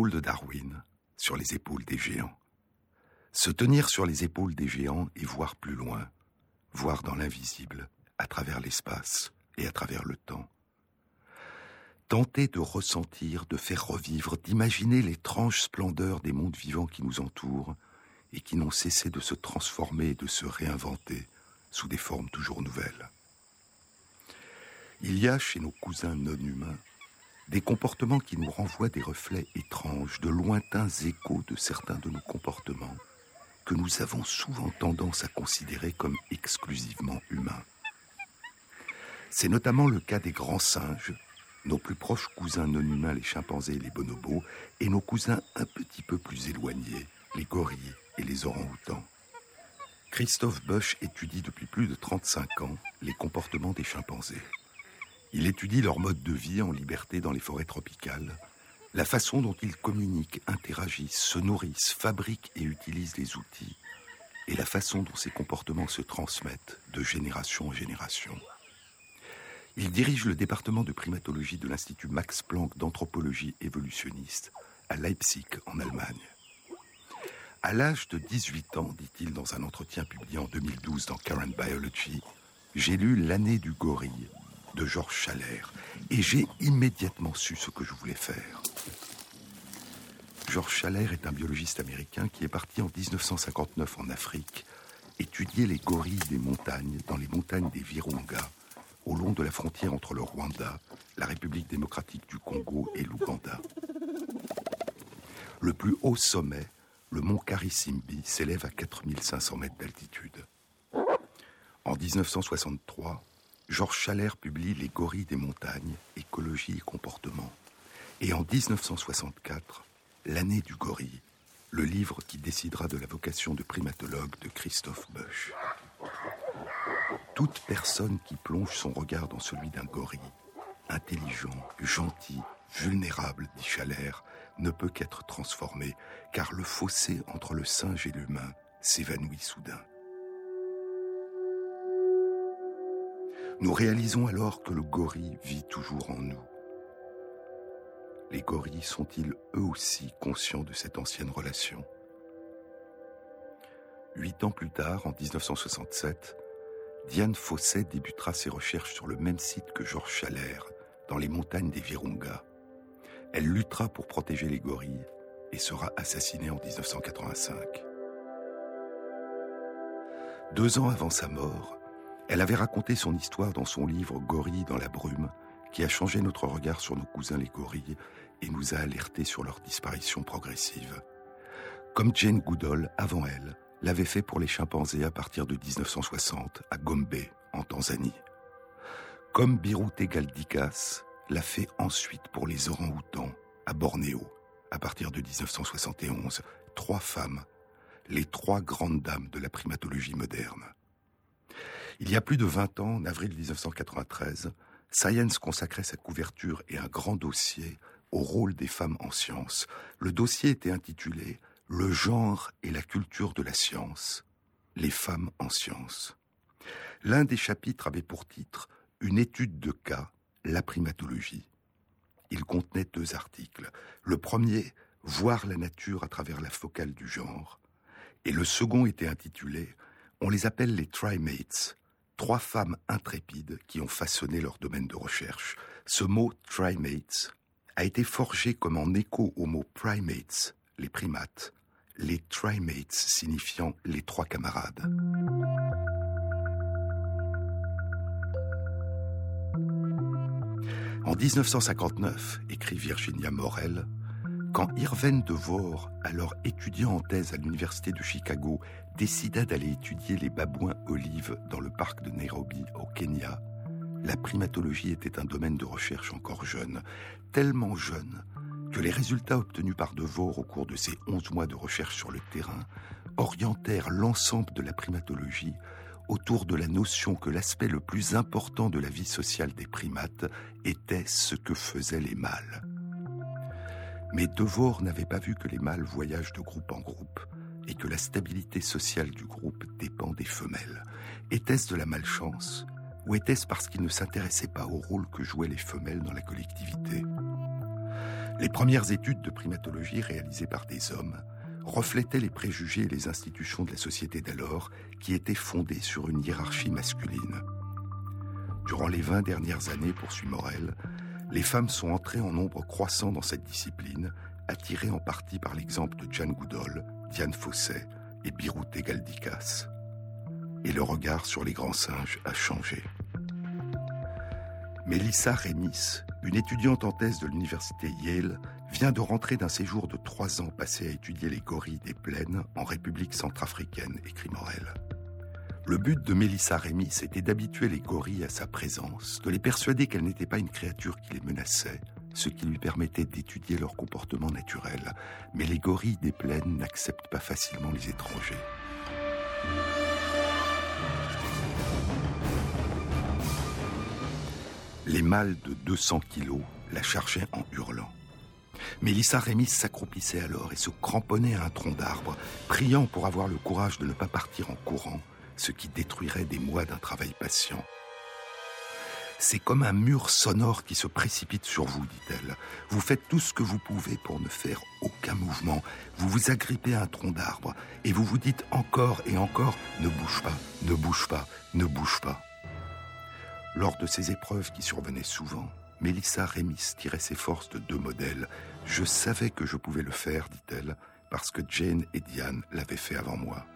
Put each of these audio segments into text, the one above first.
de Darwin, sur les épaules des géants. Se tenir sur les épaules des géants et voir plus loin, voir dans l'invisible, à travers l'espace et à travers le temps. Tenter de ressentir, de faire revivre, d'imaginer l'étrange splendeur des mondes vivants qui nous entourent et qui n'ont cessé de se transformer de se réinventer sous des formes toujours nouvelles. Il y a chez nos cousins non humains des comportements qui nous renvoient des reflets étranges, de lointains échos de certains de nos comportements que nous avons souvent tendance à considérer comme exclusivement humains. C'est notamment le cas des grands singes, nos plus proches cousins non humains, les chimpanzés et les bonobos, et nos cousins un petit peu plus éloignés, les gorilles et les orang-outans. Christophe Bush étudie depuis plus de 35 ans les comportements des chimpanzés. Il étudie leur mode de vie en liberté dans les forêts tropicales, la façon dont ils communiquent, interagissent, se nourrissent, fabriquent et utilisent des outils, et la façon dont ces comportements se transmettent de génération en génération. Il dirige le département de primatologie de l'Institut Max Planck d'anthropologie évolutionniste à Leipzig, en Allemagne. À l'âge de 18 ans, dit-il dans un entretien publié en 2012 dans Current Biology, j'ai lu L'année du gorille de Georges Chalère et j'ai immédiatement su ce que je voulais faire. Georges Chalère est un biologiste américain qui est parti en 1959 en Afrique étudier les gorilles des montagnes dans les montagnes des Virunga au long de la frontière entre le Rwanda, la République démocratique du Congo et l'Ouganda. Le plus haut sommet, le mont Karisimbi, s'élève à 4500 mètres d'altitude. En 1963, Georges Chalère publie Les gorilles des montagnes, écologie et comportement. Et en 1964, L'année du gorille, le livre qui décidera de la vocation de primatologue de Christophe Bush toute personne qui plonge son regard dans celui d'un gorille, intelligent, gentil, vulnérable, dit Chalère, ne peut qu'être transformée, car le fossé entre le singe et l'humain s'évanouit soudain. Nous réalisons alors que le gorille vit toujours en nous. Les gorilles sont-ils eux aussi conscients de cette ancienne relation? Huit ans plus tard, en 1967, Diane Fosset débutera ses recherches sur le même site que Georges Chalère, dans les montagnes des Virunga. Elle luttera pour protéger les gorilles et sera assassinée en 1985. Deux ans avant sa mort, elle avait raconté son histoire dans son livre Gorilles dans la brume, qui a changé notre regard sur nos cousins les gorilles et nous a alertés sur leur disparition progressive. Comme Jane Goodall, avant elle, l'avait fait pour les chimpanzés à partir de 1960 à Gombe, en Tanzanie. Comme Birute Galdikas l'a fait ensuite pour les orang-outans à Bornéo, à partir de 1971, trois femmes, les trois grandes dames de la primatologie moderne. Il y a plus de 20 ans, en avril 1993, Science consacrait sa couverture et un grand dossier au rôle des femmes en sciences. Le dossier était intitulé le genre et la culture de la science, les femmes en science. L'un des chapitres avait pour titre Une étude de cas, la primatologie. Il contenait deux articles. Le premier, Voir la nature à travers la focale du genre. Et le second était intitulé On les appelle les trimates, trois femmes intrépides qui ont façonné leur domaine de recherche. Ce mot trimates a été forgé comme en écho au mot primates, les primates, les trimates signifiant les trois camarades. En 1959, écrit Virginia Morel, quand Irvine Devore, alors étudiant en thèse à l'université de Chicago, décida d'aller étudier les babouins olives dans le parc de Nairobi au Kenya, la primatologie était un domaine de recherche encore jeune, tellement jeune que les résultats obtenus par Devore au cours de ses 11 mois de recherche sur le terrain orientèrent l'ensemble de la primatologie autour de la notion que l'aspect le plus important de la vie sociale des primates était ce que faisaient les mâles. Mais Devore n'avait pas vu que les mâles voyagent de groupe en groupe et que la stabilité sociale du groupe dépend des femelles. Était-ce de la malchance ou était-ce parce qu'il ne s'intéressait pas au rôle que jouaient les femelles dans la collectivité? Les premières études de primatologie réalisées par des hommes reflétaient les préjugés et les institutions de la société d'alors qui étaient fondées sur une hiérarchie masculine. Durant les 20 dernières années, poursuit Morel, les femmes sont entrées en nombre croissant dans cette discipline, attirées en partie par l'exemple de Jane Goodall, Diane Fosset et Birute Galdikas. Et le regard sur les grands singes a changé. Mélissa Rémis, une étudiante en thèse de l'université Yale, vient de rentrer d'un séjour de trois ans passé à étudier les gorilles des plaines en République centrafricaine, écrit Morel. Le but de Mélissa Rémy, c'était d'habituer les gorilles à sa présence, de les persuader qu'elle n'était pas une créature qui les menaçait, ce qui lui permettait d'étudier leur comportement naturel. Mais les gorilles des plaines n'acceptent pas facilement les étrangers. Les mâles de 200 kilos la chargeaient en hurlant. Mélissa Rémy s'accroupissait alors et se cramponnait à un tronc d'arbre, priant pour avoir le courage de ne pas partir en courant, ce qui détruirait des mois d'un travail patient. C'est comme un mur sonore qui se précipite sur vous, dit-elle. Vous faites tout ce que vous pouvez pour ne faire aucun mouvement. Vous vous agrippez à un tronc d'arbre et vous vous dites encore et encore ne bouge pas, ne bouge pas, ne bouge pas. Lors de ces épreuves qui survenaient souvent, Mélissa Rémis tirait ses forces de deux modèles. Je savais que je pouvais le faire, dit-elle, parce que Jane et Diane l'avaient fait avant moi.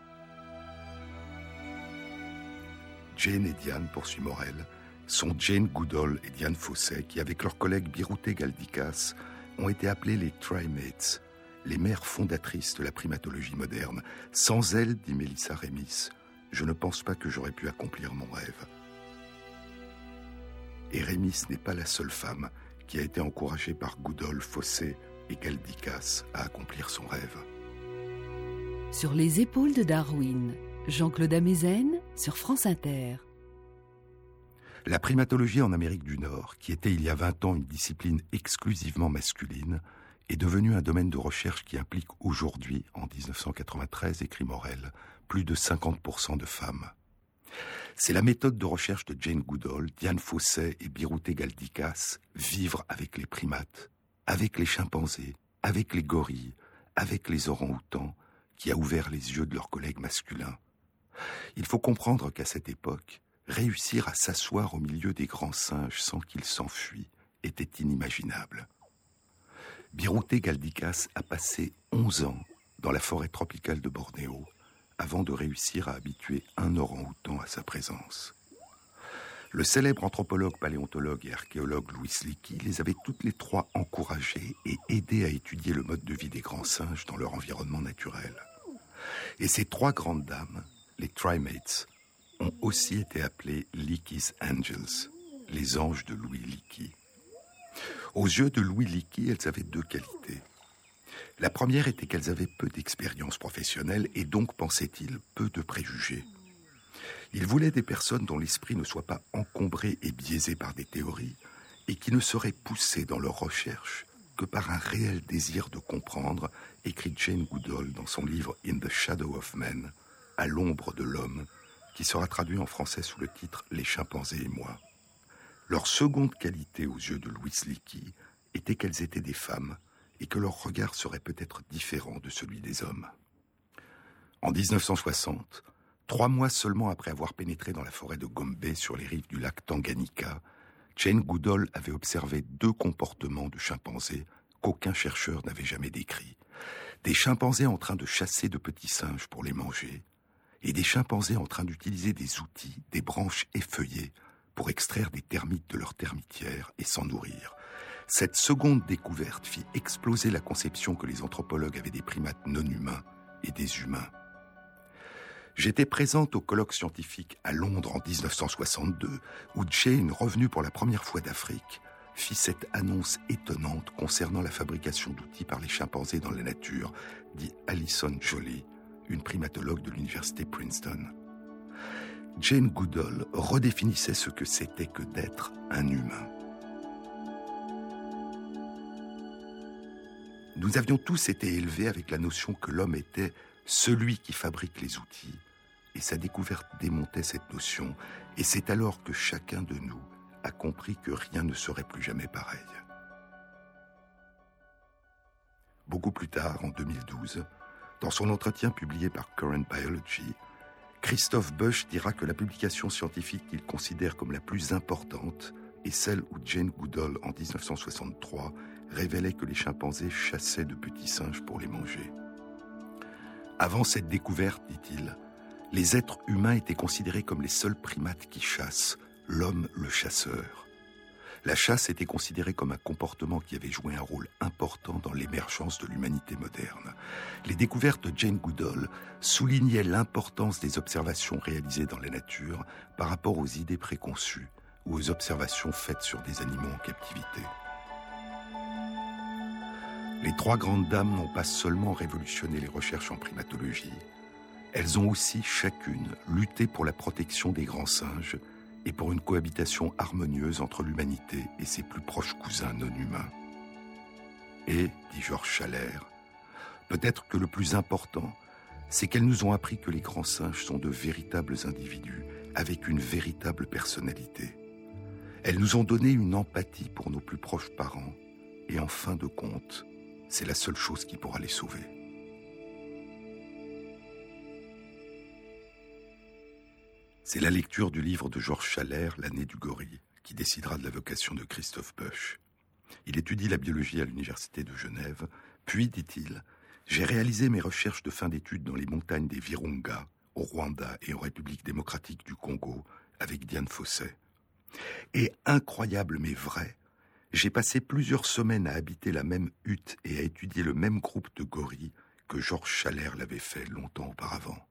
Jane et Diane, poursuit Morel, sont Jane Goodall et Diane Fosset qui, avec leurs collègues Birute Galdikas, ont été appelées les Trimates, les mères fondatrices de la primatologie moderne. Sans elles, dit Mélissa Rémis, je ne pense pas que j'aurais pu accomplir mon rêve. Et Rémis n'est pas la seule femme qui a été encouragée par Goodall, Fosset et Galdikas à accomplir son rêve. Sur les épaules de Darwin, Jean-Claude Amezen sur France Inter. La primatologie en Amérique du Nord, qui était il y a 20 ans une discipline exclusivement masculine, est devenue un domaine de recherche qui implique aujourd'hui, en 1993, écrit Morel, plus de 50% de femmes. C'est la méthode de recherche de Jane Goodall, Diane Fosset et Birute Galdikas, vivre avec les primates, avec les chimpanzés, avec les gorilles, avec les orang-outans, qui a ouvert les yeux de leurs collègues masculins. Il faut comprendre qu'à cette époque, réussir à s'asseoir au milieu des grands singes sans qu'ils s'enfuient était inimaginable. Birute Galdikas a passé 11 ans dans la forêt tropicale de Bornéo avant de réussir à habituer un orang-outan à sa présence. Le célèbre anthropologue, paléontologue et archéologue Louis Leakey les avait toutes les trois encouragés et aidés à étudier le mode de vie des grands singes dans leur environnement naturel. Et ces trois grandes dames les Trimates, ont aussi été appelés Leakey's Angels, les anges de Louis Leakey. Aux yeux de Louis Leakey, elles avaient deux qualités. La première était qu'elles avaient peu d'expérience professionnelle et donc, pensait-il, peu de préjugés. Il voulait des personnes dont l'esprit ne soit pas encombré et biaisé par des théories et qui ne seraient poussées dans leurs recherches que par un réel désir de comprendre, écrit Jane Goodall dans son livre In the Shadow of Men, à l'ombre de l'homme, qui sera traduit en français sous le titre Les chimpanzés et moi. Leur seconde qualité aux yeux de Louis Leakey était qu'elles étaient des femmes et que leur regard serait peut-être différent de celui des hommes. En 1960, trois mois seulement après avoir pénétré dans la forêt de Gombe sur les rives du lac Tanganyika, Jane Goodall avait observé deux comportements de chimpanzés qu'aucun chercheur n'avait jamais décrits. Des chimpanzés en train de chasser de petits singes pour les manger, et des chimpanzés en train d'utiliser des outils, des branches effeuillées, pour extraire des termites de leur termitière et s'en nourrir. Cette seconde découverte fit exploser la conception que les anthropologues avaient des primates non humains et des humains. J'étais présente au colloque scientifique à Londres en 1962, où Jane, revenue pour la première fois d'Afrique, fit cette annonce étonnante concernant la fabrication d'outils par les chimpanzés dans la nature, dit Alison Jolie, une primatologue de l'université Princeton. Jane Goodall redéfinissait ce que c'était que d'être un humain. Nous avions tous été élevés avec la notion que l'homme était celui qui fabrique les outils, et sa découverte démontait cette notion, et c'est alors que chacun de nous a compris que rien ne serait plus jamais pareil. beaucoup plus tard, en 2012, dans son entretien publié par Current Biology, Christophe Bush dira que la publication scientifique qu'il considère comme la plus importante est celle où Jane Goodall, en 1963, révélait que les chimpanzés chassaient de petits singes pour les manger. Avant cette découverte, dit-il, les êtres humains étaient considérés comme les seuls primates qui chassent, l'homme le chasseur. La chasse était considérée comme un comportement qui avait joué un rôle important dans l'émergence de l'humanité moderne. Les découvertes de Jane Goodall soulignaient l'importance des observations réalisées dans la nature par rapport aux idées préconçues ou aux observations faites sur des animaux en captivité. Les trois grandes dames n'ont pas seulement révolutionné les recherches en primatologie, elles ont aussi chacune lutté pour la protection des grands singes et pour une cohabitation harmonieuse entre l'humanité et ses plus proches cousins non humains. Et, dit Georges Chalère, peut-être que le plus important, c'est qu'elles nous ont appris que les grands singes sont de véritables individus avec une véritable personnalité. Elles nous ont donné une empathie pour nos plus proches parents et en fin de compte, c'est la seule chose qui pourra les sauver. C'est la lecture du livre de Georges Chalère, L'année du gorille, qui décidera de la vocation de Christophe Bush. Il étudie la biologie à l'université de Genève, puis, dit-il, j'ai réalisé mes recherches de fin d'études dans les montagnes des Virunga, au Rwanda et en République démocratique du Congo, avec Diane Fosset. Et incroyable mais vrai, j'ai passé plusieurs semaines à habiter la même hutte et à étudier le même groupe de gorilles que Georges Chalère l'avait fait longtemps auparavant.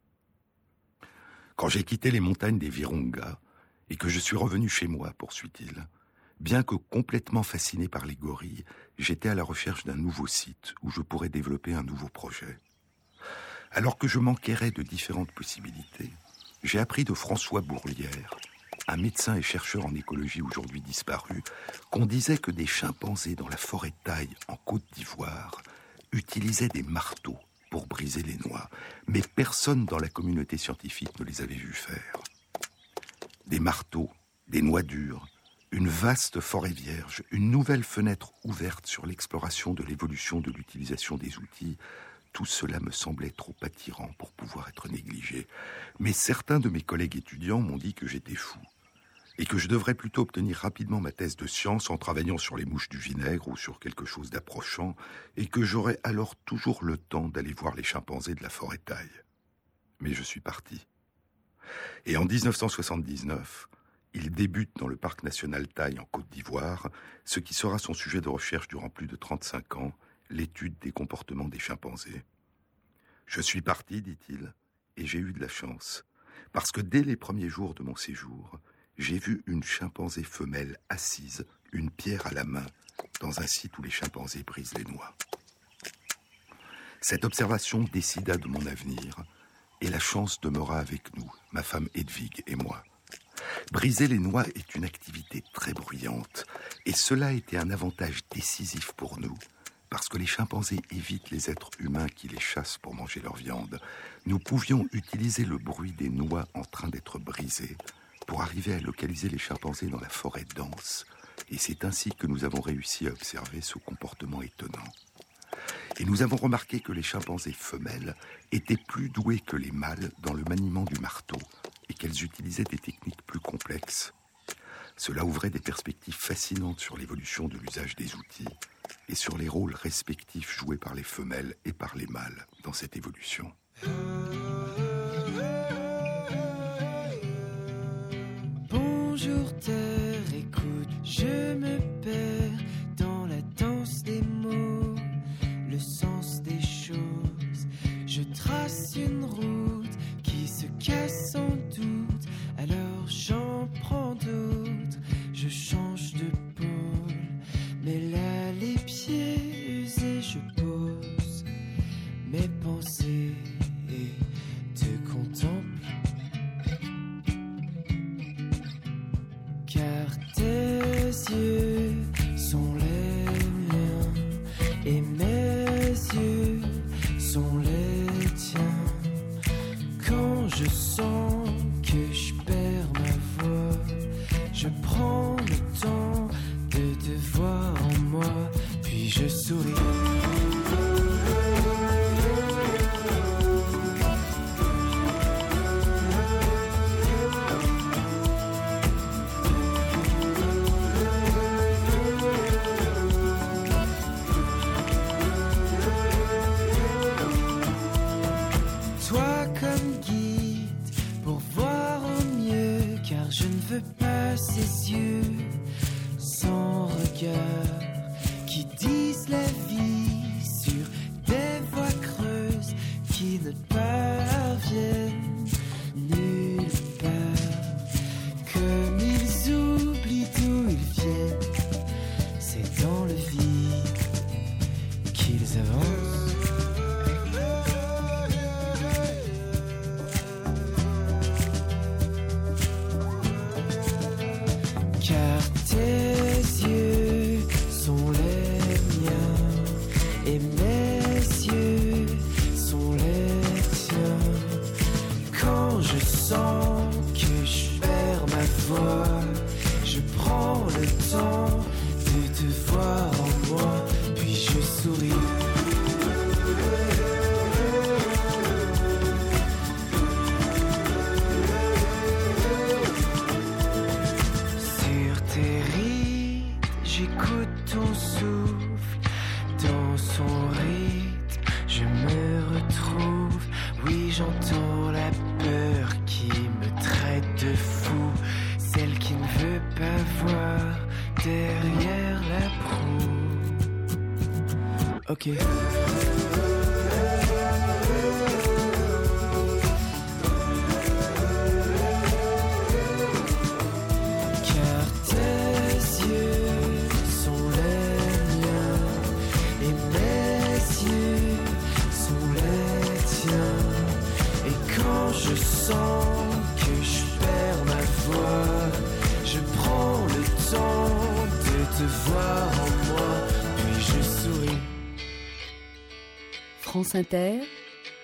Quand j'ai quitté les montagnes des Virunga et que je suis revenu chez moi, poursuit-il, bien que complètement fasciné par les gorilles, j'étais à la recherche d'un nouveau site où je pourrais développer un nouveau projet. Alors que je m'enquérais de différentes possibilités, j'ai appris de François Bourlière, un médecin et chercheur en écologie aujourd'hui disparu, qu'on disait que des chimpanzés dans la forêt de taille en Côte d'Ivoire utilisaient des marteaux pour briser les noix, mais personne dans la communauté scientifique ne les avait vus faire. Des marteaux, des noix dures, une vaste forêt vierge, une nouvelle fenêtre ouverte sur l'exploration de l'évolution de l'utilisation des outils, tout cela me semblait trop attirant pour pouvoir être négligé. Mais certains de mes collègues étudiants m'ont dit que j'étais fou et que je devrais plutôt obtenir rapidement ma thèse de science en travaillant sur les mouches du vinaigre ou sur quelque chose d'approchant, et que j'aurais alors toujours le temps d'aller voir les chimpanzés de la forêt taille. Mais je suis parti. Et en 1979, il débute dans le parc national Taille en Côte d'Ivoire, ce qui sera son sujet de recherche durant plus de 35 ans, l'étude des comportements des chimpanzés. Je suis parti, dit-il, et j'ai eu de la chance, parce que dès les premiers jours de mon séjour, j'ai vu une chimpanzé femelle assise, une pierre à la main, dans un site où les chimpanzés brisent les noix. Cette observation décida de mon avenir, et la chance demeura avec nous, ma femme Edwige et moi. Briser les noix est une activité très bruyante, et cela était un avantage décisif pour nous, parce que les chimpanzés évitent les êtres humains qui les chassent pour manger leur viande. Nous pouvions utiliser le bruit des noix en train d'être brisées pour arriver à localiser les chimpanzés dans la forêt dense, et c'est ainsi que nous avons réussi à observer ce comportement étonnant. Et nous avons remarqué que les chimpanzés femelles étaient plus doués que les mâles dans le maniement du marteau et qu'elles utilisaient des techniques plus complexes. Cela ouvrait des perspectives fascinantes sur l'évolution de l'usage des outils et sur les rôles respectifs joués par les femelles et par les mâles dans cette évolution. Écoute, je me perds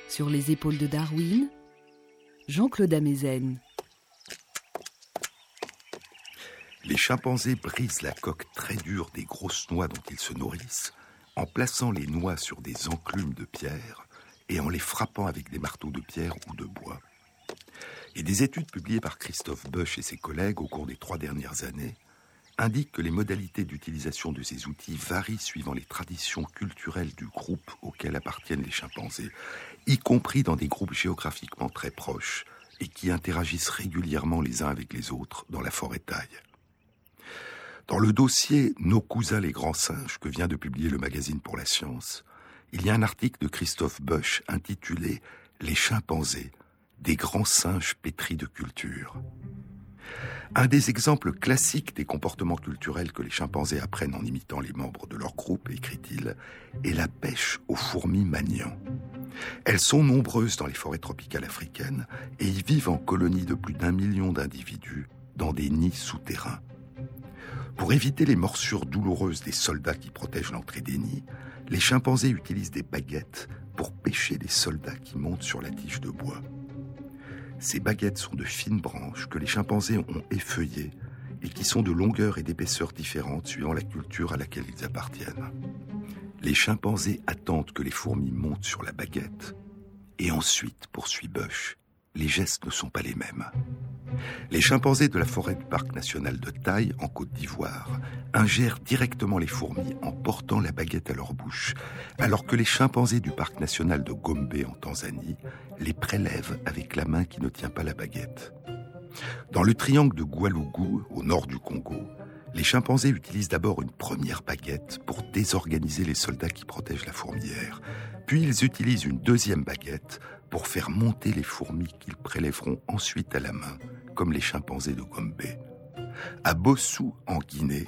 Sur les épaules de Darwin, Jean-Claude Amezen. Les chimpanzés brisent la coque très dure des grosses noix dont ils se nourrissent en plaçant les noix sur des enclumes de pierre et en les frappant avec des marteaux de pierre ou de bois. Et des études publiées par Christophe Bush et ses collègues au cours des trois dernières années indiquent que les modalités d'utilisation de ces outils varient suivant les traditions culturelles du groupe auquel appartiennent les chimpanzés, y compris dans des groupes géographiquement très proches et qui interagissent régulièrement les uns avec les autres dans la forêt taille. Dans le dossier Nos cousins les grands singes que vient de publier le magazine pour la science, il y a un article de Christophe Bush intitulé Les chimpanzés, des grands singes pétris de culture. Un des exemples classiques des comportements culturels que les chimpanzés apprennent en imitant les membres de leur groupe, écrit-il, est la pêche aux fourmis maniants. Elles sont nombreuses dans les forêts tropicales africaines et y vivent en colonies de plus d'un million d'individus dans des nids souterrains. Pour éviter les morsures douloureuses des soldats qui protègent l'entrée des nids, les chimpanzés utilisent des baguettes pour pêcher les soldats qui montent sur la tige de bois. Ces baguettes sont de fines branches que les chimpanzés ont effeuillées et qui sont de longueur et d'épaisseur différentes suivant la culture à laquelle ils appartiennent. Les chimpanzés attendent que les fourmis montent sur la baguette et ensuite, poursuit Bush, les gestes ne sont pas les mêmes. Les chimpanzés de la forêt du parc national de Taille, en Côte d'Ivoire, ingèrent directement les fourmis en portant la baguette à leur bouche, alors que les chimpanzés du parc national de Gombe, en Tanzanie, les prélèvent avec la main qui ne tient pas la baguette. Dans le triangle de Goualougou, au nord du Congo, les chimpanzés utilisent d'abord une première baguette pour désorganiser les soldats qui protègent la fourmilière. Puis ils utilisent une deuxième baguette pour faire monter les fourmis qu'ils prélèveront ensuite à la main, comme les chimpanzés de Gombe. À Bossou, en Guinée,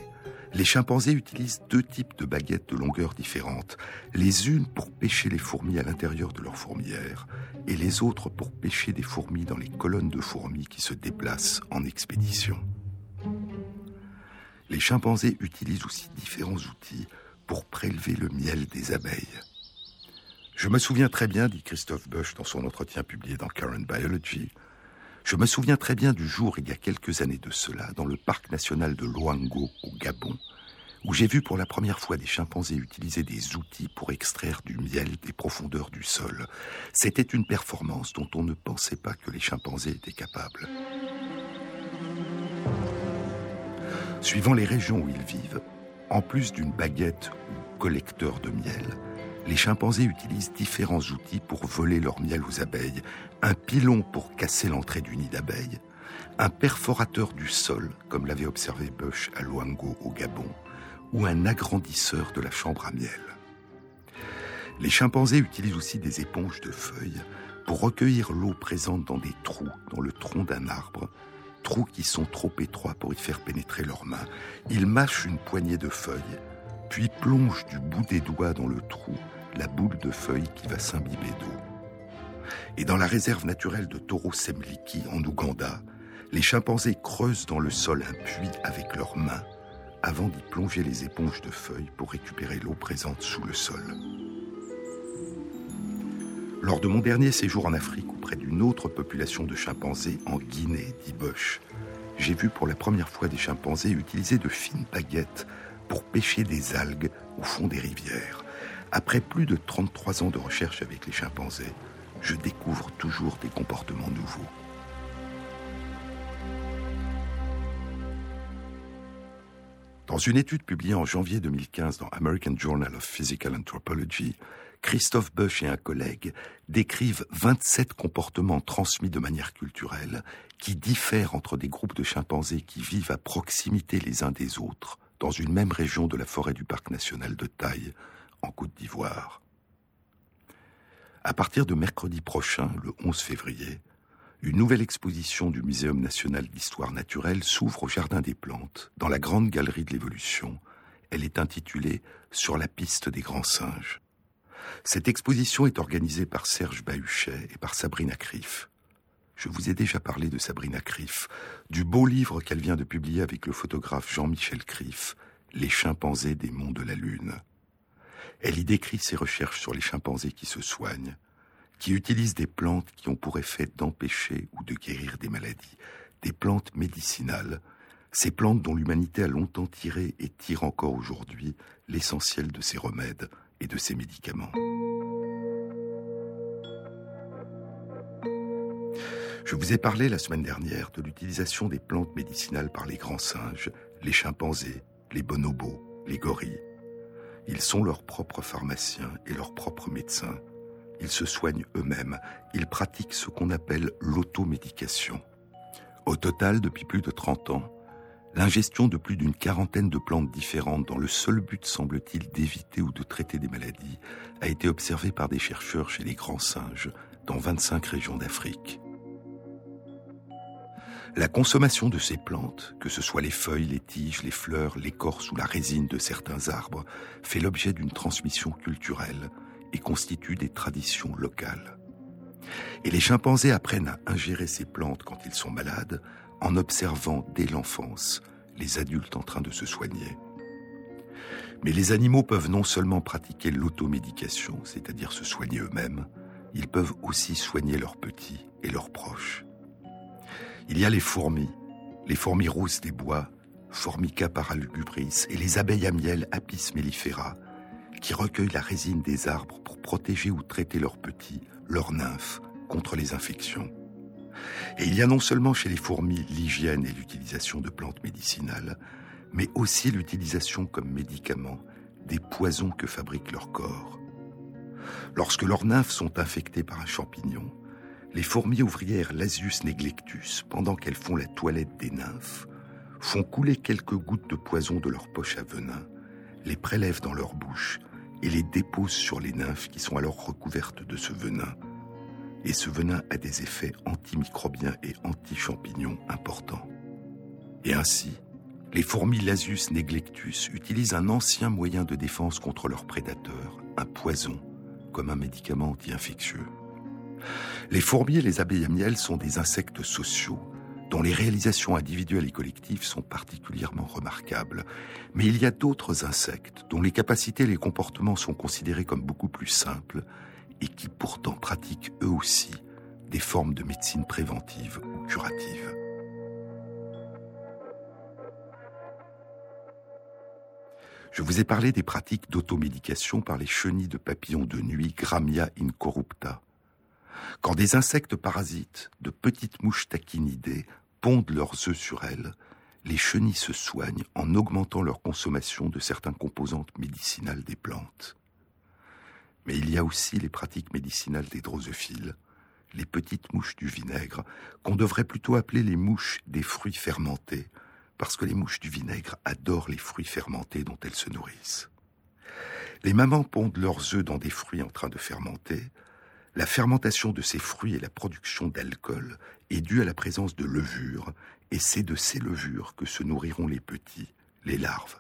les chimpanzés utilisent deux types de baguettes de longueur différentes, les unes pour pêcher les fourmis à l'intérieur de leur fourmilière, et les autres pour pêcher des fourmis dans les colonnes de fourmis qui se déplacent en expédition. Les chimpanzés utilisent aussi différents outils pour prélever le miel des abeilles. Je me souviens très bien, dit Christophe Bush dans son entretien publié dans Current Biology, je me souviens très bien du jour, il y a quelques années de cela, dans le parc national de Loango, au Gabon, où j'ai vu pour la première fois des chimpanzés utiliser des outils pour extraire du miel des profondeurs du sol. C'était une performance dont on ne pensait pas que les chimpanzés étaient capables. Suivant les régions où ils vivent, en plus d'une baguette ou collecteur de miel, les chimpanzés utilisent différents outils pour voler leur miel aux abeilles. Un pilon pour casser l'entrée du nid d'abeilles, un perforateur du sol, comme l'avait observé Bush à Luango au Gabon, ou un agrandisseur de la chambre à miel. Les chimpanzés utilisent aussi des éponges de feuilles pour recueillir l'eau présente dans des trous dans le tronc d'un arbre, trous qui sont trop étroits pour y faire pénétrer leurs mains. Ils mâchent une poignée de feuilles, puis plongent du bout des doigts dans le trou la boule de feuilles qui va s'imbiber d'eau. Et dans la réserve naturelle de Toro Semliki, en Ouganda, les chimpanzés creusent dans le sol un puits avec leurs mains avant d'y plonger les éponges de feuilles pour récupérer l'eau présente sous le sol. Lors de mon dernier séjour en Afrique auprès d'une autre population de chimpanzés en Guinée, dit Bosch, j'ai vu pour la première fois des chimpanzés utiliser de fines baguettes pour pêcher des algues au fond des rivières. Après plus de 33 ans de recherche avec les chimpanzés, je découvre toujours des comportements nouveaux. Dans une étude publiée en janvier 2015 dans American Journal of Physical Anthropology, Christophe Bush et un collègue décrivent 27 comportements transmis de manière culturelle qui diffèrent entre des groupes de chimpanzés qui vivent à proximité les uns des autres dans une même région de la forêt du parc national de Taille, en Côte d'Ivoire. À partir de mercredi prochain, le 11 février, une nouvelle exposition du Muséum national d'histoire naturelle s'ouvre au Jardin des plantes, dans la grande galerie de l'évolution. Elle est intitulée Sur la piste des grands singes. Cette exposition est organisée par Serge Bahuchet et par Sabrina Criff. Je vous ai déjà parlé de Sabrina Criff, du beau livre qu'elle vient de publier avec le photographe Jean-Michel Criff, Les chimpanzés des monts de la Lune. Elle y décrit ses recherches sur les chimpanzés qui se soignent, qui utilisent des plantes qui ont pour effet d'empêcher ou de guérir des maladies, des plantes médicinales, ces plantes dont l'humanité a longtemps tiré et tire encore aujourd'hui l'essentiel de ses remèdes et de ses médicaments. Je vous ai parlé la semaine dernière de l'utilisation des plantes médicinales par les grands singes, les chimpanzés, les bonobos, les gorilles. Ils sont leurs propres pharmaciens et leurs propres médecins. Ils se soignent eux-mêmes. Ils pratiquent ce qu'on appelle l'automédication. Au total, depuis plus de 30 ans, l'ingestion de plus d'une quarantaine de plantes différentes dans le seul but, semble-t-il, d'éviter ou de traiter des maladies, a été observée par des chercheurs chez les grands singes dans 25 régions d'Afrique. La consommation de ces plantes, que ce soit les feuilles, les tiges, les fleurs, l'écorce ou la résine de certains arbres, fait l'objet d'une transmission culturelle et constitue des traditions locales. Et les chimpanzés apprennent à ingérer ces plantes quand ils sont malades en observant dès l'enfance les adultes en train de se soigner. Mais les animaux peuvent non seulement pratiquer l'automédication, c'est-à-dire se soigner eux-mêmes, ils peuvent aussi soigner leurs petits et leurs proches. Il y a les fourmis, les fourmis rousses des bois, Formica paralugubris, et les abeilles à miel Apis mellifera, qui recueillent la résine des arbres pour protéger ou traiter leurs petits, leurs nymphes, contre les infections. Et il y a non seulement chez les fourmis l'hygiène et l'utilisation de plantes médicinales, mais aussi l'utilisation comme médicament des poisons que fabrique leur corps. Lorsque leurs nymphes sont infectées par un champignon, les fourmis ouvrières Lasius neglectus, pendant qu'elles font la toilette des nymphes, font couler quelques gouttes de poison de leur poche à venin, les prélèvent dans leur bouche et les déposent sur les nymphes qui sont alors recouvertes de ce venin. Et ce venin a des effets antimicrobiens et anti-champignons importants. Et ainsi, les fourmis Lasius neglectus utilisent un ancien moyen de défense contre leurs prédateurs, un poison, comme un médicament anti-infectieux. Les fourmis et les abeilles à miel sont des insectes sociaux dont les réalisations individuelles et collectives sont particulièrement remarquables. Mais il y a d'autres insectes dont les capacités et les comportements sont considérés comme beaucoup plus simples et qui pourtant pratiquent eux aussi des formes de médecine préventive ou curative. Je vous ai parlé des pratiques d'automédication par les chenilles de papillons de nuit Gramia incorrupta. Quand des insectes parasites, de petites mouches taquinidées, pondent leurs œufs sur elles, les chenilles se soignent en augmentant leur consommation de certaines composantes médicinales des plantes. Mais il y a aussi les pratiques médicinales des drosophiles, les petites mouches du vinaigre, qu'on devrait plutôt appeler les mouches des fruits fermentés, parce que les mouches du vinaigre adorent les fruits fermentés dont elles se nourrissent. Les mamans pondent leurs œufs dans des fruits en train de fermenter. La fermentation de ces fruits et la production d'alcool est due à la présence de levures, et c'est de ces levures que se nourriront les petits, les larves.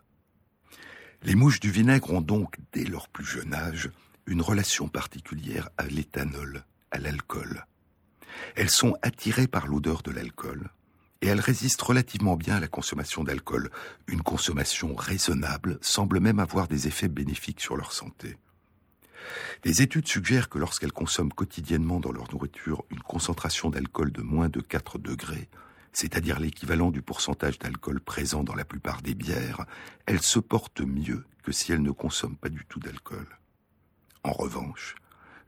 Les mouches du vinaigre ont donc, dès leur plus jeune âge, une relation particulière à l'éthanol, à l'alcool. Elles sont attirées par l'odeur de l'alcool, et elles résistent relativement bien à la consommation d'alcool. Une consommation raisonnable semble même avoir des effets bénéfiques sur leur santé. Des études suggèrent que lorsqu'elles consomment quotidiennement dans leur nourriture une concentration d'alcool de moins de 4 degrés, c'est-à-dire l'équivalent du pourcentage d'alcool présent dans la plupart des bières, elles se portent mieux que si elles ne consomment pas du tout d'alcool. En revanche,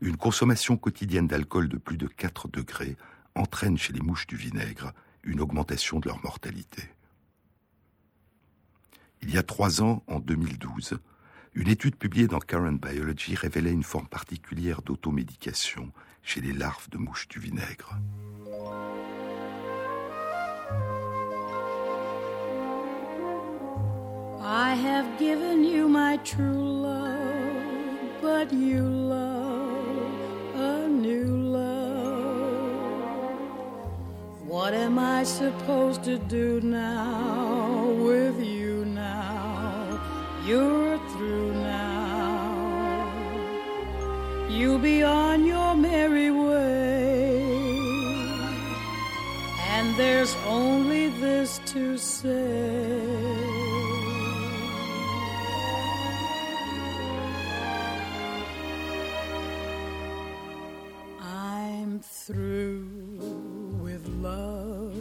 une consommation quotidienne d'alcool de plus de 4 degrés entraîne chez les mouches du vinaigre une augmentation de leur mortalité. Il y a trois ans, en 2012, une étude publiée dans Current Biology révélait une forme particulière d'automédication chez les larves de mouches du vinaigre. I have given you my true love, but you love a new love. What am I supposed to do now with you? You're through now. You'll be on your merry way. And there's only this to say. I'm through with love.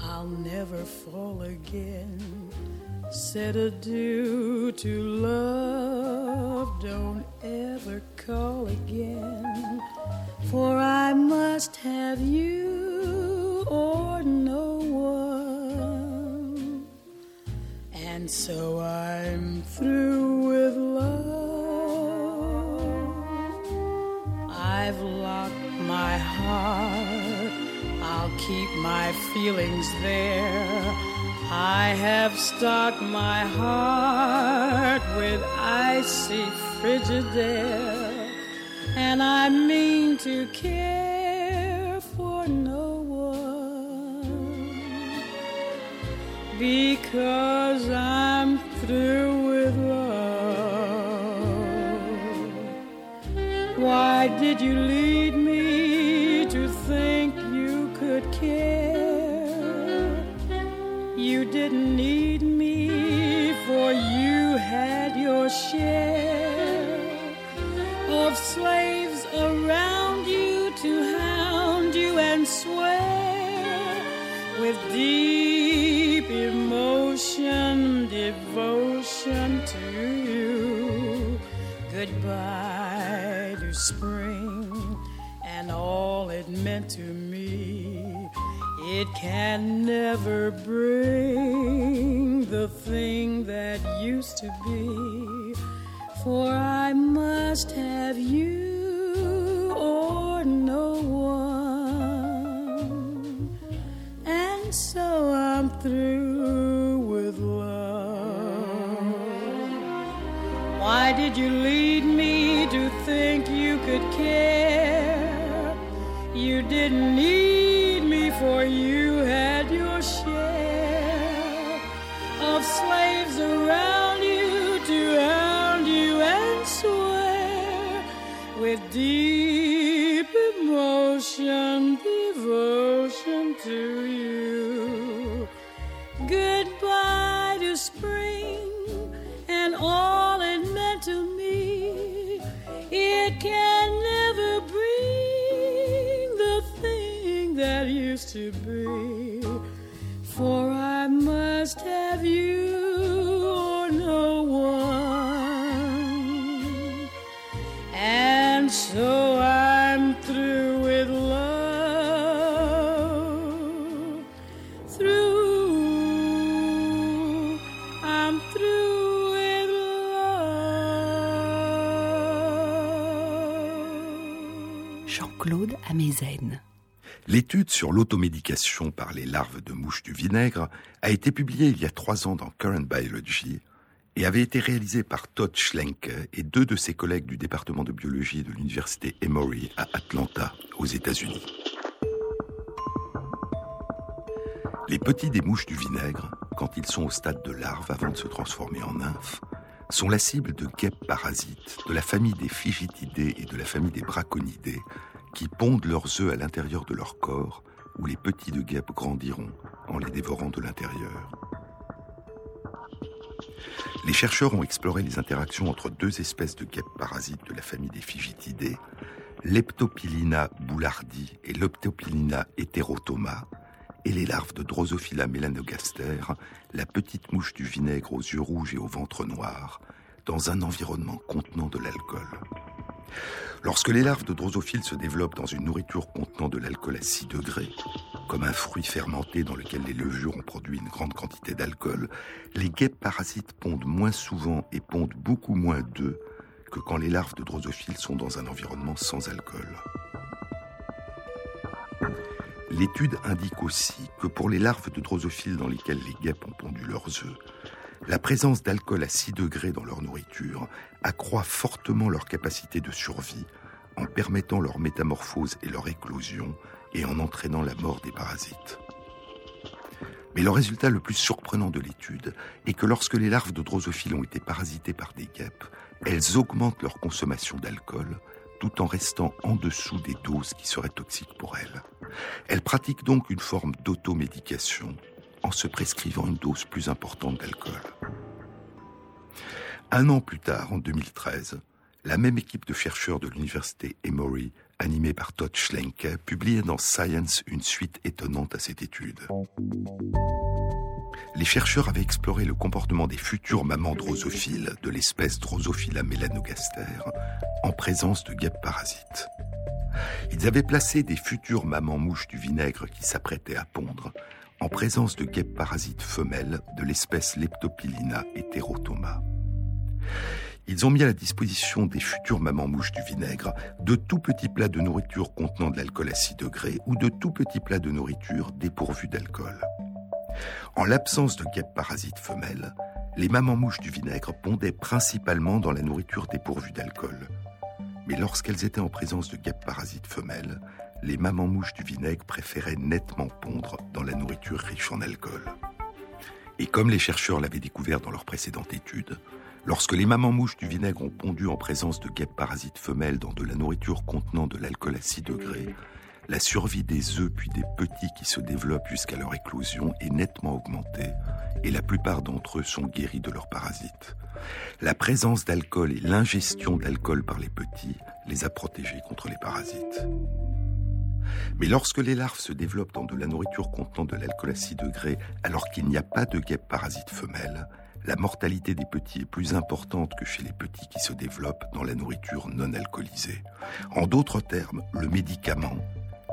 I'll never fall again. Said adieu to love. Don't ever call again. For I must have you or no one. And so I'm through with love. I've locked my heart. I'll keep my feelings there. I have stocked my heart with icy frigidaire. And I mean to care for no one because can never bring the thing that used to be. For I must have you or no one. And so I'm through with love. Why did you lead me to think you could care? You didn't need to you. Goodbye to spring and all it meant to me. It can never bring the thing that used to be. L'étude sur l'automédication par les larves de mouches du vinaigre a été publiée il y a trois ans dans Current Biology et avait été réalisée par Todd Schlenke et deux de ses collègues du département de biologie de l'université Emory à Atlanta, aux États-Unis. Les petits des mouches du vinaigre, quand ils sont au stade de larve avant de se transformer en nymphes, sont la cible de guêpes parasites de la famille des Figitidés et de la famille des Braconidés qui pondent leurs œufs à l'intérieur de leur corps où les petits de guêpes grandiront en les dévorant de l'intérieur. Les chercheurs ont exploré les interactions entre deux espèces de guêpes parasites de la famille des Figitidés, Leptopilina boulardi et Leptopilina heterotoma, et les larves de Drosophila melanogaster, la petite mouche du vinaigre aux yeux rouges et au ventre noir, dans un environnement contenant de l'alcool. Lorsque les larves de drosophile se développent dans une nourriture contenant de l'alcool à 6 degrés, comme un fruit fermenté dans lequel les levures ont produit une grande quantité d'alcool, les guêpes parasites pondent moins souvent et pondent beaucoup moins d'œufs que quand les larves de drosophile sont dans un environnement sans alcool. L'étude indique aussi que pour les larves de drosophile dans lesquelles les guêpes ont pondu leurs œufs, la présence d'alcool à 6 degrés dans leur nourriture accroît fortement leur capacité de survie en permettant leur métamorphose et leur éclosion et en entraînant la mort des parasites. Mais le résultat le plus surprenant de l'étude est que lorsque les larves de drosophile ont été parasitées par des guêpes, elles augmentent leur consommation d'alcool tout en restant en dessous des doses qui seraient toxiques pour elles. Elles pratiquent donc une forme d'automédication en se prescrivant une dose plus importante d'alcool. Un an plus tard, en 2013, la même équipe de chercheurs de l'université Emory, animée par Todd Schlenke, publiait dans Science une suite étonnante à cette étude. Les chercheurs avaient exploré le comportement des futures mamans drosophiles de l'espèce Drosophila melanogaster en présence de guêpes parasites. Ils avaient placé des futures mamans mouches du vinaigre qui s'apprêtaient à pondre en présence de guêpes parasites femelles de l'espèce Leptopilina heterotoma. Ils ont mis à la disposition des futures mamans mouches du vinaigre de tout petits plats de nourriture contenant de l'alcool à 6 degrés ou de tout petits plats de nourriture dépourvus d'alcool. En l'absence de guêpes parasites femelles, les mamans mouches du vinaigre pondaient principalement dans la nourriture dépourvue d'alcool. Mais lorsqu'elles étaient en présence de guêpes parasites femelles, les mamans mouches du vinaigre préféraient nettement pondre dans la nourriture riche en alcool. Et comme les chercheurs l'avaient découvert dans leur précédente étude, lorsque les mamans mouches du vinaigre ont pondu en présence de guêpes parasites femelles dans de la nourriture contenant de l'alcool à 6 degrés, la survie des œufs puis des petits qui se développent jusqu'à leur éclosion est nettement augmentée et la plupart d'entre eux sont guéris de leurs parasites. La présence d'alcool et l'ingestion d'alcool par les petits les a protégés contre les parasites. Mais lorsque les larves se développent dans de la nourriture contenant de l'alcool à 6 degrés alors qu'il n'y a pas de guêpes parasites femelles, la mortalité des petits est plus importante que chez les petits qui se développent dans la nourriture non alcoolisée. En d'autres termes, le médicament,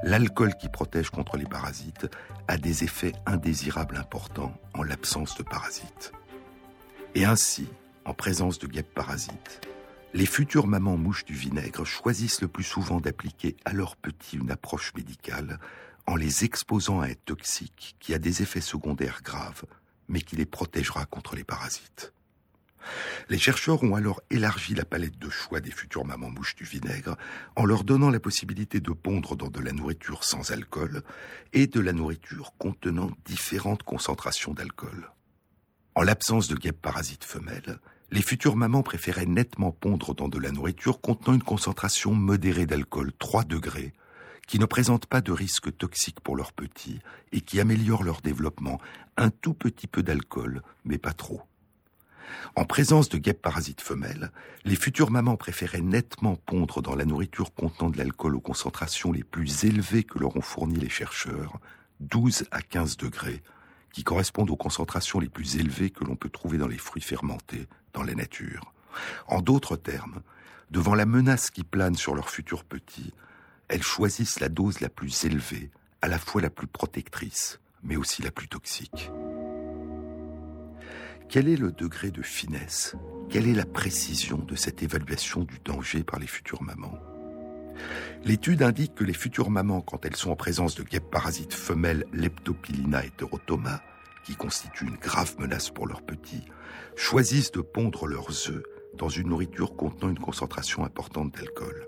l'alcool qui protège contre les parasites, a des effets indésirables importants en l'absence de parasites. Et ainsi, en présence de guêpes parasites, les futures mamans mouches du vinaigre choisissent le plus souvent d'appliquer à leurs petits une approche médicale en les exposant à un toxique qui a des effets secondaires graves, mais qui les protégera contre les parasites. Les chercheurs ont alors élargi la palette de choix des futures mamans mouches du vinaigre en leur donnant la possibilité de pondre dans de la nourriture sans alcool et de la nourriture contenant différentes concentrations d'alcool. En l'absence de guêpes parasites femelles, les futures mamans préféraient nettement pondre dans de la nourriture contenant une concentration modérée d'alcool 3 degrés, qui ne présente pas de risque toxique pour leurs petits et qui améliore leur développement, un tout petit peu d'alcool, mais pas trop. En présence de guêpes parasites femelles, les futures mamans préféraient nettement pondre dans la nourriture contenant de l'alcool aux concentrations les plus élevées que leur ont fournies les chercheurs, 12 à 15 degrés, qui correspondent aux concentrations les plus élevées que l'on peut trouver dans les fruits fermentés dans la nature. En d'autres termes, devant la menace qui plane sur leurs futurs petits, elles choisissent la dose la plus élevée, à la fois la plus protectrice, mais aussi la plus toxique. Quel est le degré de finesse? Quelle est la précision de cette évaluation du danger par les futures mamans? L'étude indique que les futures mamans, quand elles sont en présence de guêpes parasites femelles Leptopilina heterotoma, qui constituent une grave menace pour leurs petits, choisissent de pondre leurs œufs dans une nourriture contenant une concentration importante d'alcool.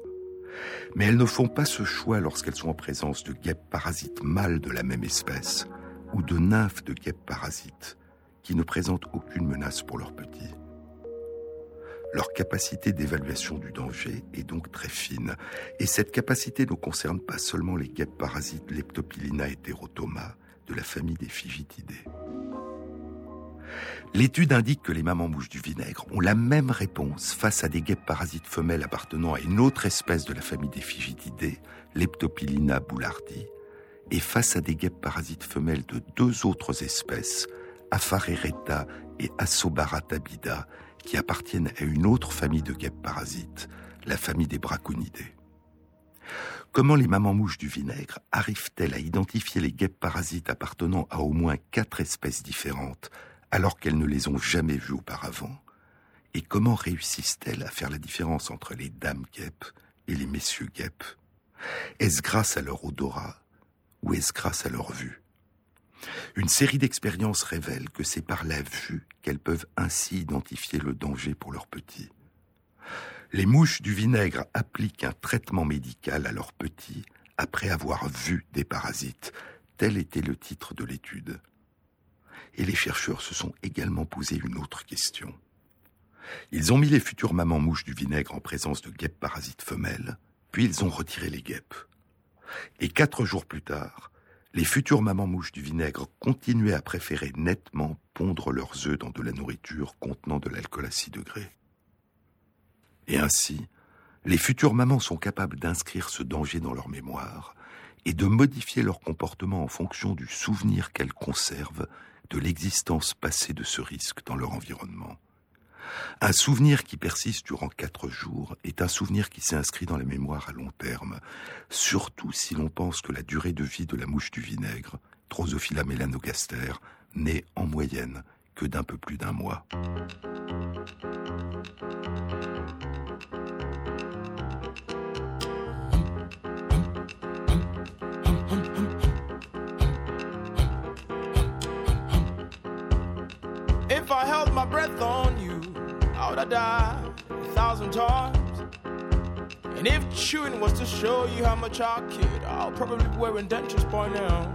Mais elles ne font pas ce choix lorsqu'elles sont en présence de guêpes parasites mâles de la même espèce ou de nymphes de guêpes parasites qui ne présentent aucune menace pour leurs petits. Leur capacité d'évaluation du danger est donc très fine, et cette capacité ne concerne pas seulement les guêpes parasites Leptopilina heterotoma de la famille des Figitidés. L'étude indique que les mamans mouches du vinaigre ont la même réponse face à des guêpes parasites femelles appartenant à une autre espèce de la famille des Figitidés, Leptopilina boulardi, et face à des guêpes parasites femelles de deux autres espèces, Apharereta et Asobaratabida, qui appartiennent à une autre famille de guêpes parasites, la famille des braconidés. Comment les mamans mouches du vinaigre arrivent-elles à identifier les guêpes parasites appartenant à au moins quatre espèces différentes alors qu'elles ne les ont jamais vues auparavant? Et comment réussissent-elles à faire la différence entre les dames guêpes et les messieurs guêpes? Est-ce grâce à leur odorat ou est-ce grâce à leur vue? Une série d'expériences révèle que c'est par la vue qu'elles peuvent ainsi identifier le danger pour leurs petits. Les mouches du vinaigre appliquent un traitement médical à leurs petits après avoir vu des parasites. Tel était le titre de l'étude. Et les chercheurs se sont également posé une autre question. Ils ont mis les futures mamans mouches du vinaigre en présence de guêpes parasites femelles, puis ils ont retiré les guêpes. Et quatre jours plus tard, les futures mamans mouches du vinaigre continuaient à préférer nettement pondre leurs œufs dans de la nourriture contenant de l'alcool à 6 degrés. Et ainsi, les futures mamans sont capables d'inscrire ce danger dans leur mémoire et de modifier leur comportement en fonction du souvenir qu'elles conservent de l'existence passée de ce risque dans leur environnement. Un souvenir qui persiste durant quatre jours est un souvenir qui s'est inscrit dans la mémoire à long terme, surtout si l'on pense que la durée de vie de la mouche du vinaigre, Drosophila melanogaster, n'est en moyenne que d'un peu plus d'un mois. You, I would have a thousand times. And if chewing was to show you how much I kid, I'll probably be wearing dentures by now.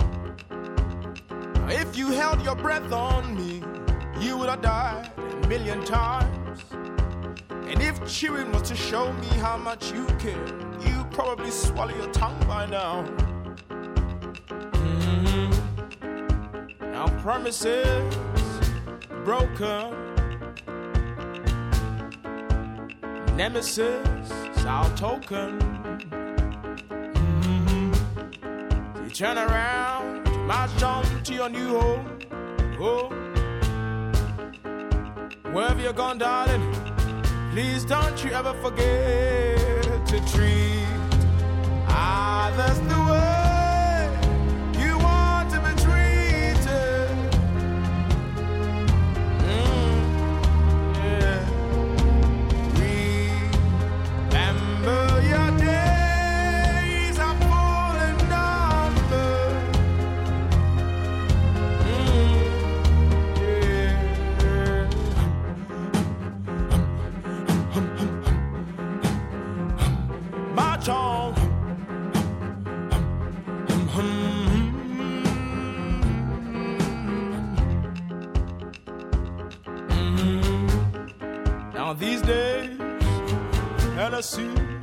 If you held your breath on me, you would have died a million times. And if chewing was to show me how much you care, you probably swallow your tongue by now. Mhm. Now promises broken. Nemesis, our token. Mhm. You turn around, march on to your new home. Oh. Wherever you're gone, darling, please don't you ever forget to treat others the way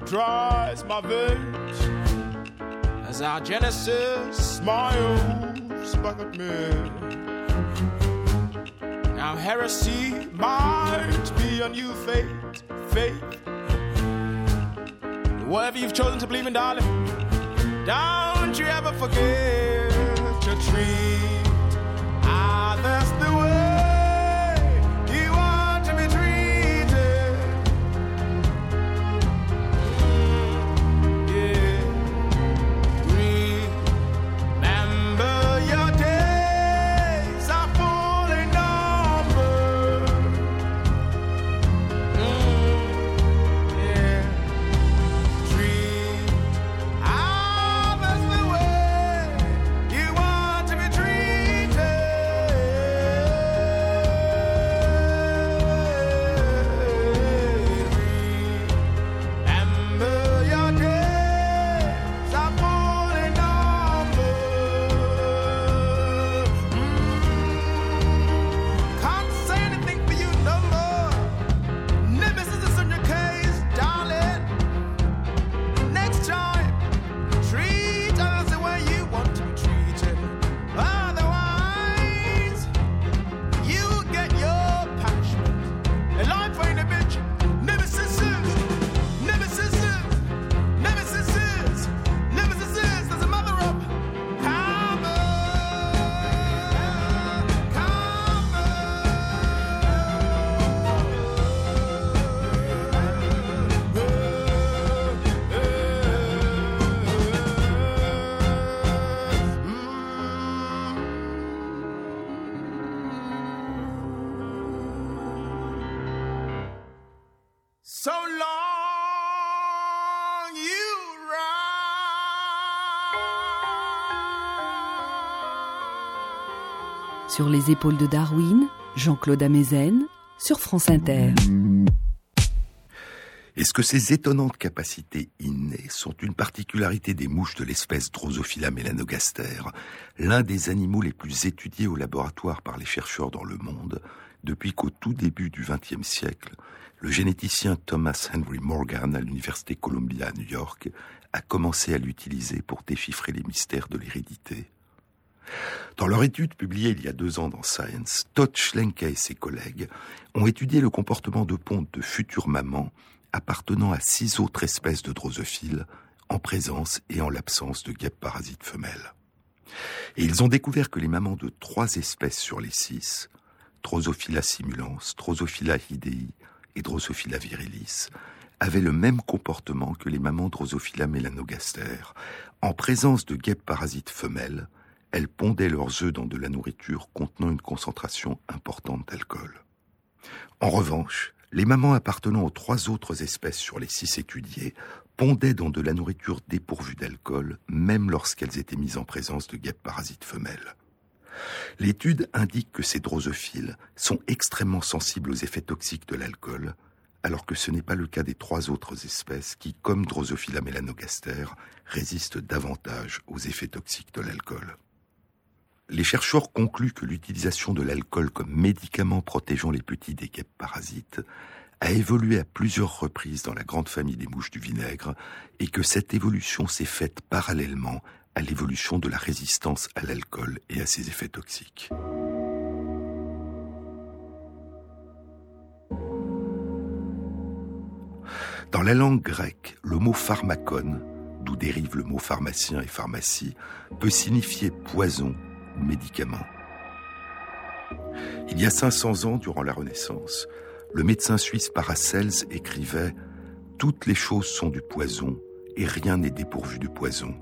dries my veins as our Genesis smiles back at me. Now heresy might be a new faith, faith. Whatever you've chosen to believe in, darling, don't you ever forget to treat Sur les épaules de Darwin, Jean-Claude Amezen, sur France Inter. Est-ce que ces étonnantes capacités innées sont une particularité des mouches de l'espèce Drosophila melanogaster, l'un des animaux les plus étudiés au laboratoire par les chercheurs dans le monde, depuis qu'au tout début du XXe siècle, le généticien Thomas Henry Morgan à l'Université Columbia à New York a commencé à l'utiliser pour déchiffrer les mystères de l'hérédité? Dans leur étude publiée il y a deux ans dans Science, Todd Schlenke et ses collègues ont étudié le comportement de ponte de futures mamans appartenant à six autres espèces de drosophiles en présence et en l'absence de guêpes parasites femelles. Et ils ont découvert que les mamans de trois espèces sur les six, Drosophila simulans, Drosophila hidei et Drosophila virilis, avaient le même comportement que les mamans Drosophila melanogaster. En présence de guêpes parasites femelles, elles pondaient leurs œufs dans de la nourriture contenant une concentration importante d'alcool. En revanche, les mamans appartenant aux trois autres espèces sur les six étudiées pondaient dans de la nourriture dépourvue d'alcool, même lorsqu'elles étaient mises en présence de guêpes parasites femelles. L'étude indique que ces drosophiles sont extrêmement sensibles aux effets toxiques de l'alcool, alors que ce n'est pas le cas des trois autres espèces qui, comme Drosophila melanogaster, résistent davantage aux effets toxiques de l'alcool. Les chercheurs concluent que l'utilisation de l'alcool comme médicament protégeant les petits des guêpes parasites a évolué à plusieurs reprises dans la grande famille des mouches du vinaigre et que cette évolution s'est faite parallèlement à l'évolution de la résistance à l'alcool et à ses effets toxiques. Dans la langue grecque, le mot pharmacone, d'où dérive le mot pharmacien et pharmacie, peut signifier poison Il y a 500 ans, durant la Renaissance, le médecin suisse Paracels écrivait Toutes les choses sont du poison et rien n'est dépourvu de poison.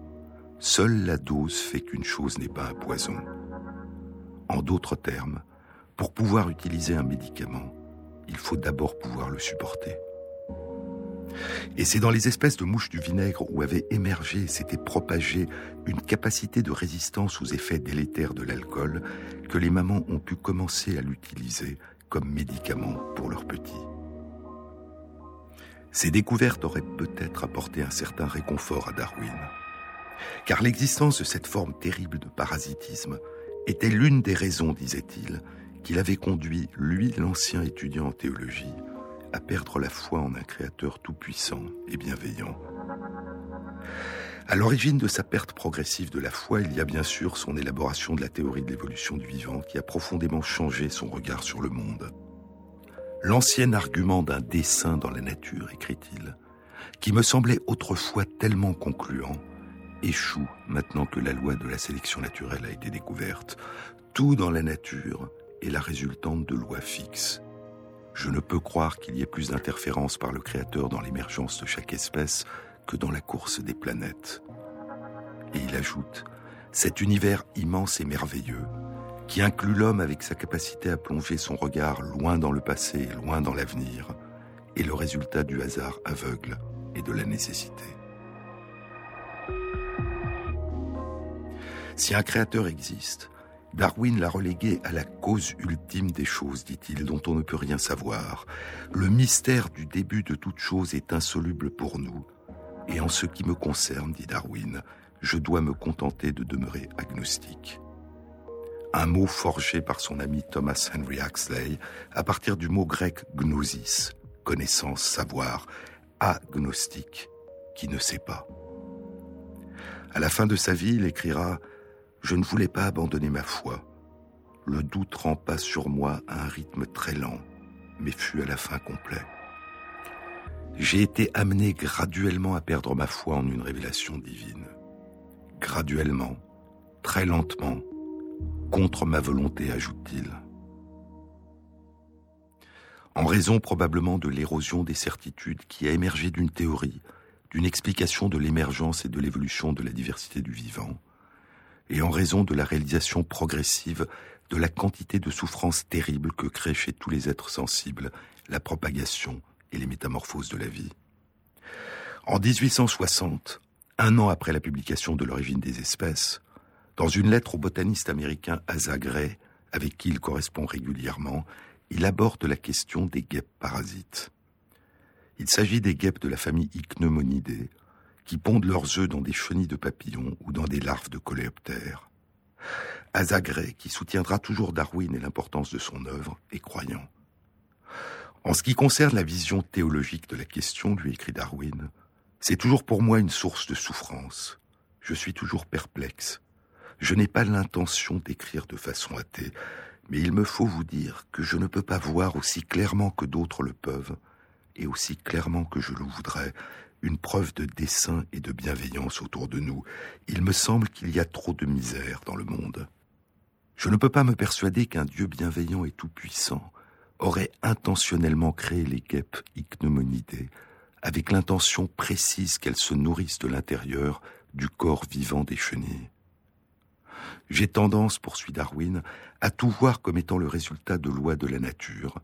Seule la dose fait qu'une chose n'est pas un poison. En d'autres termes, pour pouvoir utiliser un médicament, il faut d'abord pouvoir le supporter. Et c'est dans les espèces de mouches du vinaigre où avait émergé, s'était propagée une capacité de résistance aux effets délétères de l'alcool que les mamans ont pu commencer à l'utiliser comme médicament pour leurs petits. Ces découvertes auraient peut-être apporté un certain réconfort à Darwin, car l'existence de cette forme terrible de parasitisme était l'une des raisons, disait-il, qu'il avait conduit, lui, l'ancien étudiant en théologie, à perdre la foi en un créateur tout-puissant et bienveillant. À l'origine de sa perte progressive de la foi, il y a bien sûr son élaboration de la théorie de l'évolution du vivant qui a profondément changé son regard sur le monde. L'ancien argument d'un dessin dans la nature, écrit-il, qui me semblait autrefois tellement concluant, échoue maintenant que la loi de la sélection naturelle a été découverte. Tout dans la nature est la résultante de lois fixes je ne peux croire qu'il y ait plus d'interférences par le Créateur dans l'émergence de chaque espèce que dans la course des planètes. Et il ajoute, cet univers immense et merveilleux, qui inclut l'homme avec sa capacité à plonger son regard loin dans le passé et loin dans l'avenir, est le résultat du hasard aveugle et de la nécessité. Si un créateur existe, Darwin l'a relégué à la cause ultime des choses, dit-il, dont on ne peut rien savoir. Le mystère du début de toute chose est insoluble pour nous. Et en ce qui me concerne, dit Darwin, je dois me contenter de demeurer agnostique. Un mot forgé par son ami Thomas Henry Huxley à partir du mot grec gnosis, connaissance, savoir, agnostique, qui ne sait pas. À la fin de sa vie, il écrira je ne voulais pas abandonner ma foi. Le doute rampa sur moi à un rythme très lent, mais fut à la fin complet. J'ai été amené graduellement à perdre ma foi en une révélation divine. Graduellement, très lentement, contre ma volonté, ajoute-t-il. En raison probablement de l'érosion des certitudes qui a émergé d'une théorie, d'une explication de l'émergence et de l'évolution de la diversité du vivant, et en raison de la réalisation progressive de la quantité de souffrances terribles que crée chez tous les êtres sensibles la propagation et les métamorphoses de la vie. En 1860, un an après la publication de l'origine des espèces, dans une lettre au botaniste américain Asa Gray, avec qui il correspond régulièrement, il aborde la question des guêpes parasites. Il s'agit des guêpes de la famille Ichneumonidae, qui pondent leurs œufs dans des chenilles de papillons ou dans des larves de coléoptères. Asa Gray, qui soutiendra toujours Darwin et l'importance de son œuvre, est croyant. En ce qui concerne la vision théologique de la question, lui écrit Darwin, c'est toujours pour moi une source de souffrance. Je suis toujours perplexe. Je n'ai pas l'intention d'écrire de façon athée, mais il me faut vous dire que je ne peux pas voir aussi clairement que d'autres le peuvent, et aussi clairement que je le voudrais, une preuve de dessein et de bienveillance autour de nous. Il me semble qu'il y a trop de misère dans le monde. Je ne peux pas me persuader qu'un Dieu bienveillant et tout-puissant aurait intentionnellement créé les guêpes ichneumonidae avec l'intention précise qu'elles se nourrissent de l'intérieur du corps vivant des chenilles. J'ai tendance, poursuit Darwin, à tout voir comme étant le résultat de lois de la nature,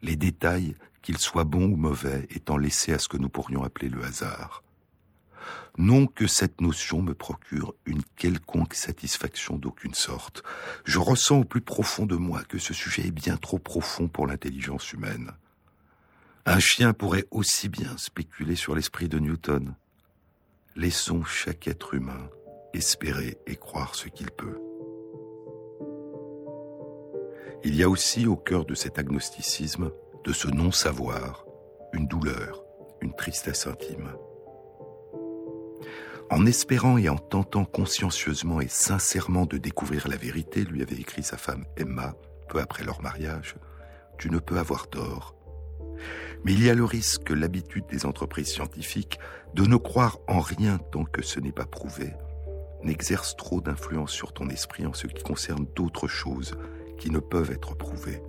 les détails, qu'ils soient bons ou mauvais, étant laissés à ce que nous pourrions appeler le hasard. Non que cette notion me procure une quelconque satisfaction d'aucune sorte. Je ressens au plus profond de moi que ce sujet est bien trop profond pour l'intelligence humaine. Un chien pourrait aussi bien spéculer sur l'esprit de Newton. Laissons chaque être humain espérer et croire ce qu'il peut. Il y a aussi au cœur de cet agnosticisme, de ce non-savoir, une douleur, une tristesse intime. En espérant et en tentant consciencieusement et sincèrement de découvrir la vérité, lui avait écrit sa femme Emma, peu après leur mariage, tu ne peux avoir tort. Mais il y a le risque que l'habitude des entreprises scientifiques de ne croire en rien tant que ce n'est pas prouvé n'exerce trop d'influence sur ton esprit en ce qui concerne d'autres choses qui ne peuvent être prouvées.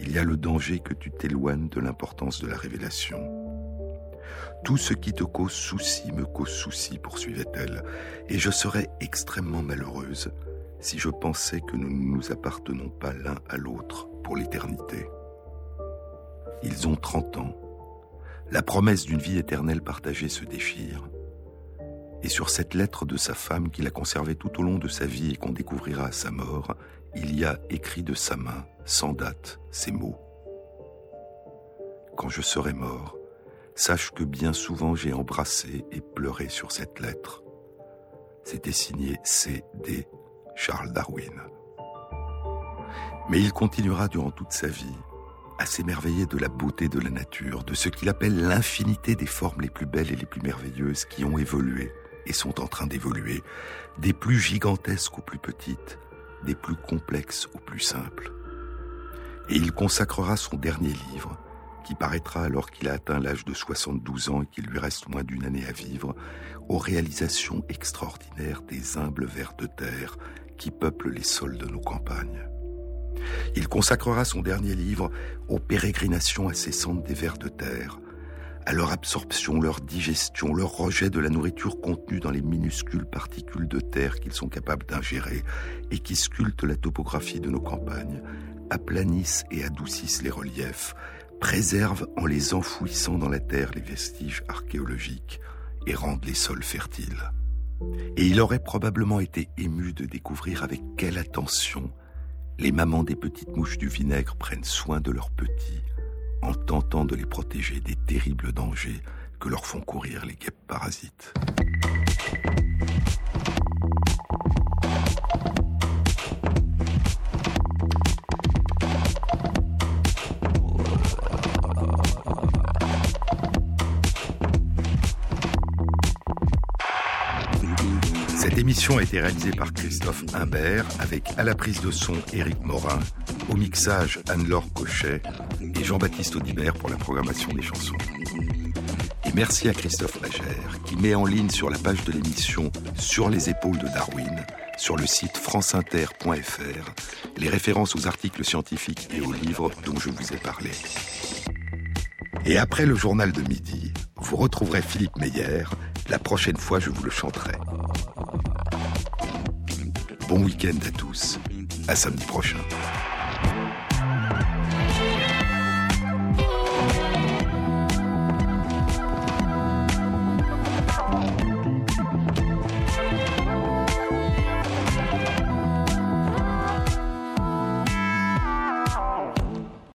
Il y a le danger que tu t'éloignes de l'importance de la révélation. Tout ce qui te cause souci me cause souci, poursuivait-elle, et je serais extrêmement malheureuse si je pensais que nous ne nous appartenons pas l'un à l'autre pour l'éternité. Ils ont trente ans. La promesse d'une vie éternelle partagée se déchire. Et sur cette lettre de sa femme qu'il a conservée tout au long de sa vie et qu'on découvrira à sa mort, il y a écrit de sa main, sans date, ces mots. Quand je serai mort, sache que bien souvent j'ai embrassé et pleuré sur cette lettre. C'était signé C.D. Charles Darwin. Mais il continuera durant toute sa vie à s'émerveiller de la beauté de la nature, de ce qu'il appelle l'infinité des formes les plus belles et les plus merveilleuses qui ont évolué et sont en train d'évoluer, des plus gigantesques aux plus petites, des plus complexes aux plus simples. Et il consacrera son dernier livre, qui paraîtra alors qu'il a atteint l'âge de 72 ans et qu'il lui reste moins d'une année à vivre, aux réalisations extraordinaires des humbles vers de terre qui peuplent les sols de nos campagnes. Il consacrera son dernier livre aux pérégrinations incessantes des vers de terre, à leur absorption, leur digestion, leur rejet de la nourriture contenue dans les minuscules particules de terre qu'ils sont capables d'ingérer et qui sculptent la topographie de nos campagnes, aplanissent et adoucissent les reliefs, préservent en les enfouissant dans la terre les vestiges archéologiques et rendent les sols fertiles. Et il aurait probablement été ému de découvrir avec quelle attention les mamans des petites mouches du vinaigre prennent soin de leurs petits en tentant de les protéger des terribles dangers que leur font courir les guêpes parasites. Cette émission a été réalisée par Christophe Imbert avec à la prise de son Éric Morin, au mixage Anne-Laure Cochet et Jean-Baptiste Audibert pour la programmation des chansons. Et merci à Christophe Magère qui met en ligne sur la page de l'émission Sur les épaules de Darwin, sur le site franceinter.fr, les références aux articles scientifiques et aux livres dont je vous ai parlé. Et après le journal de midi, vous retrouverez Philippe Meyer. La prochaine fois, je vous le chanterai. Bon week-end à tous. À samedi prochain.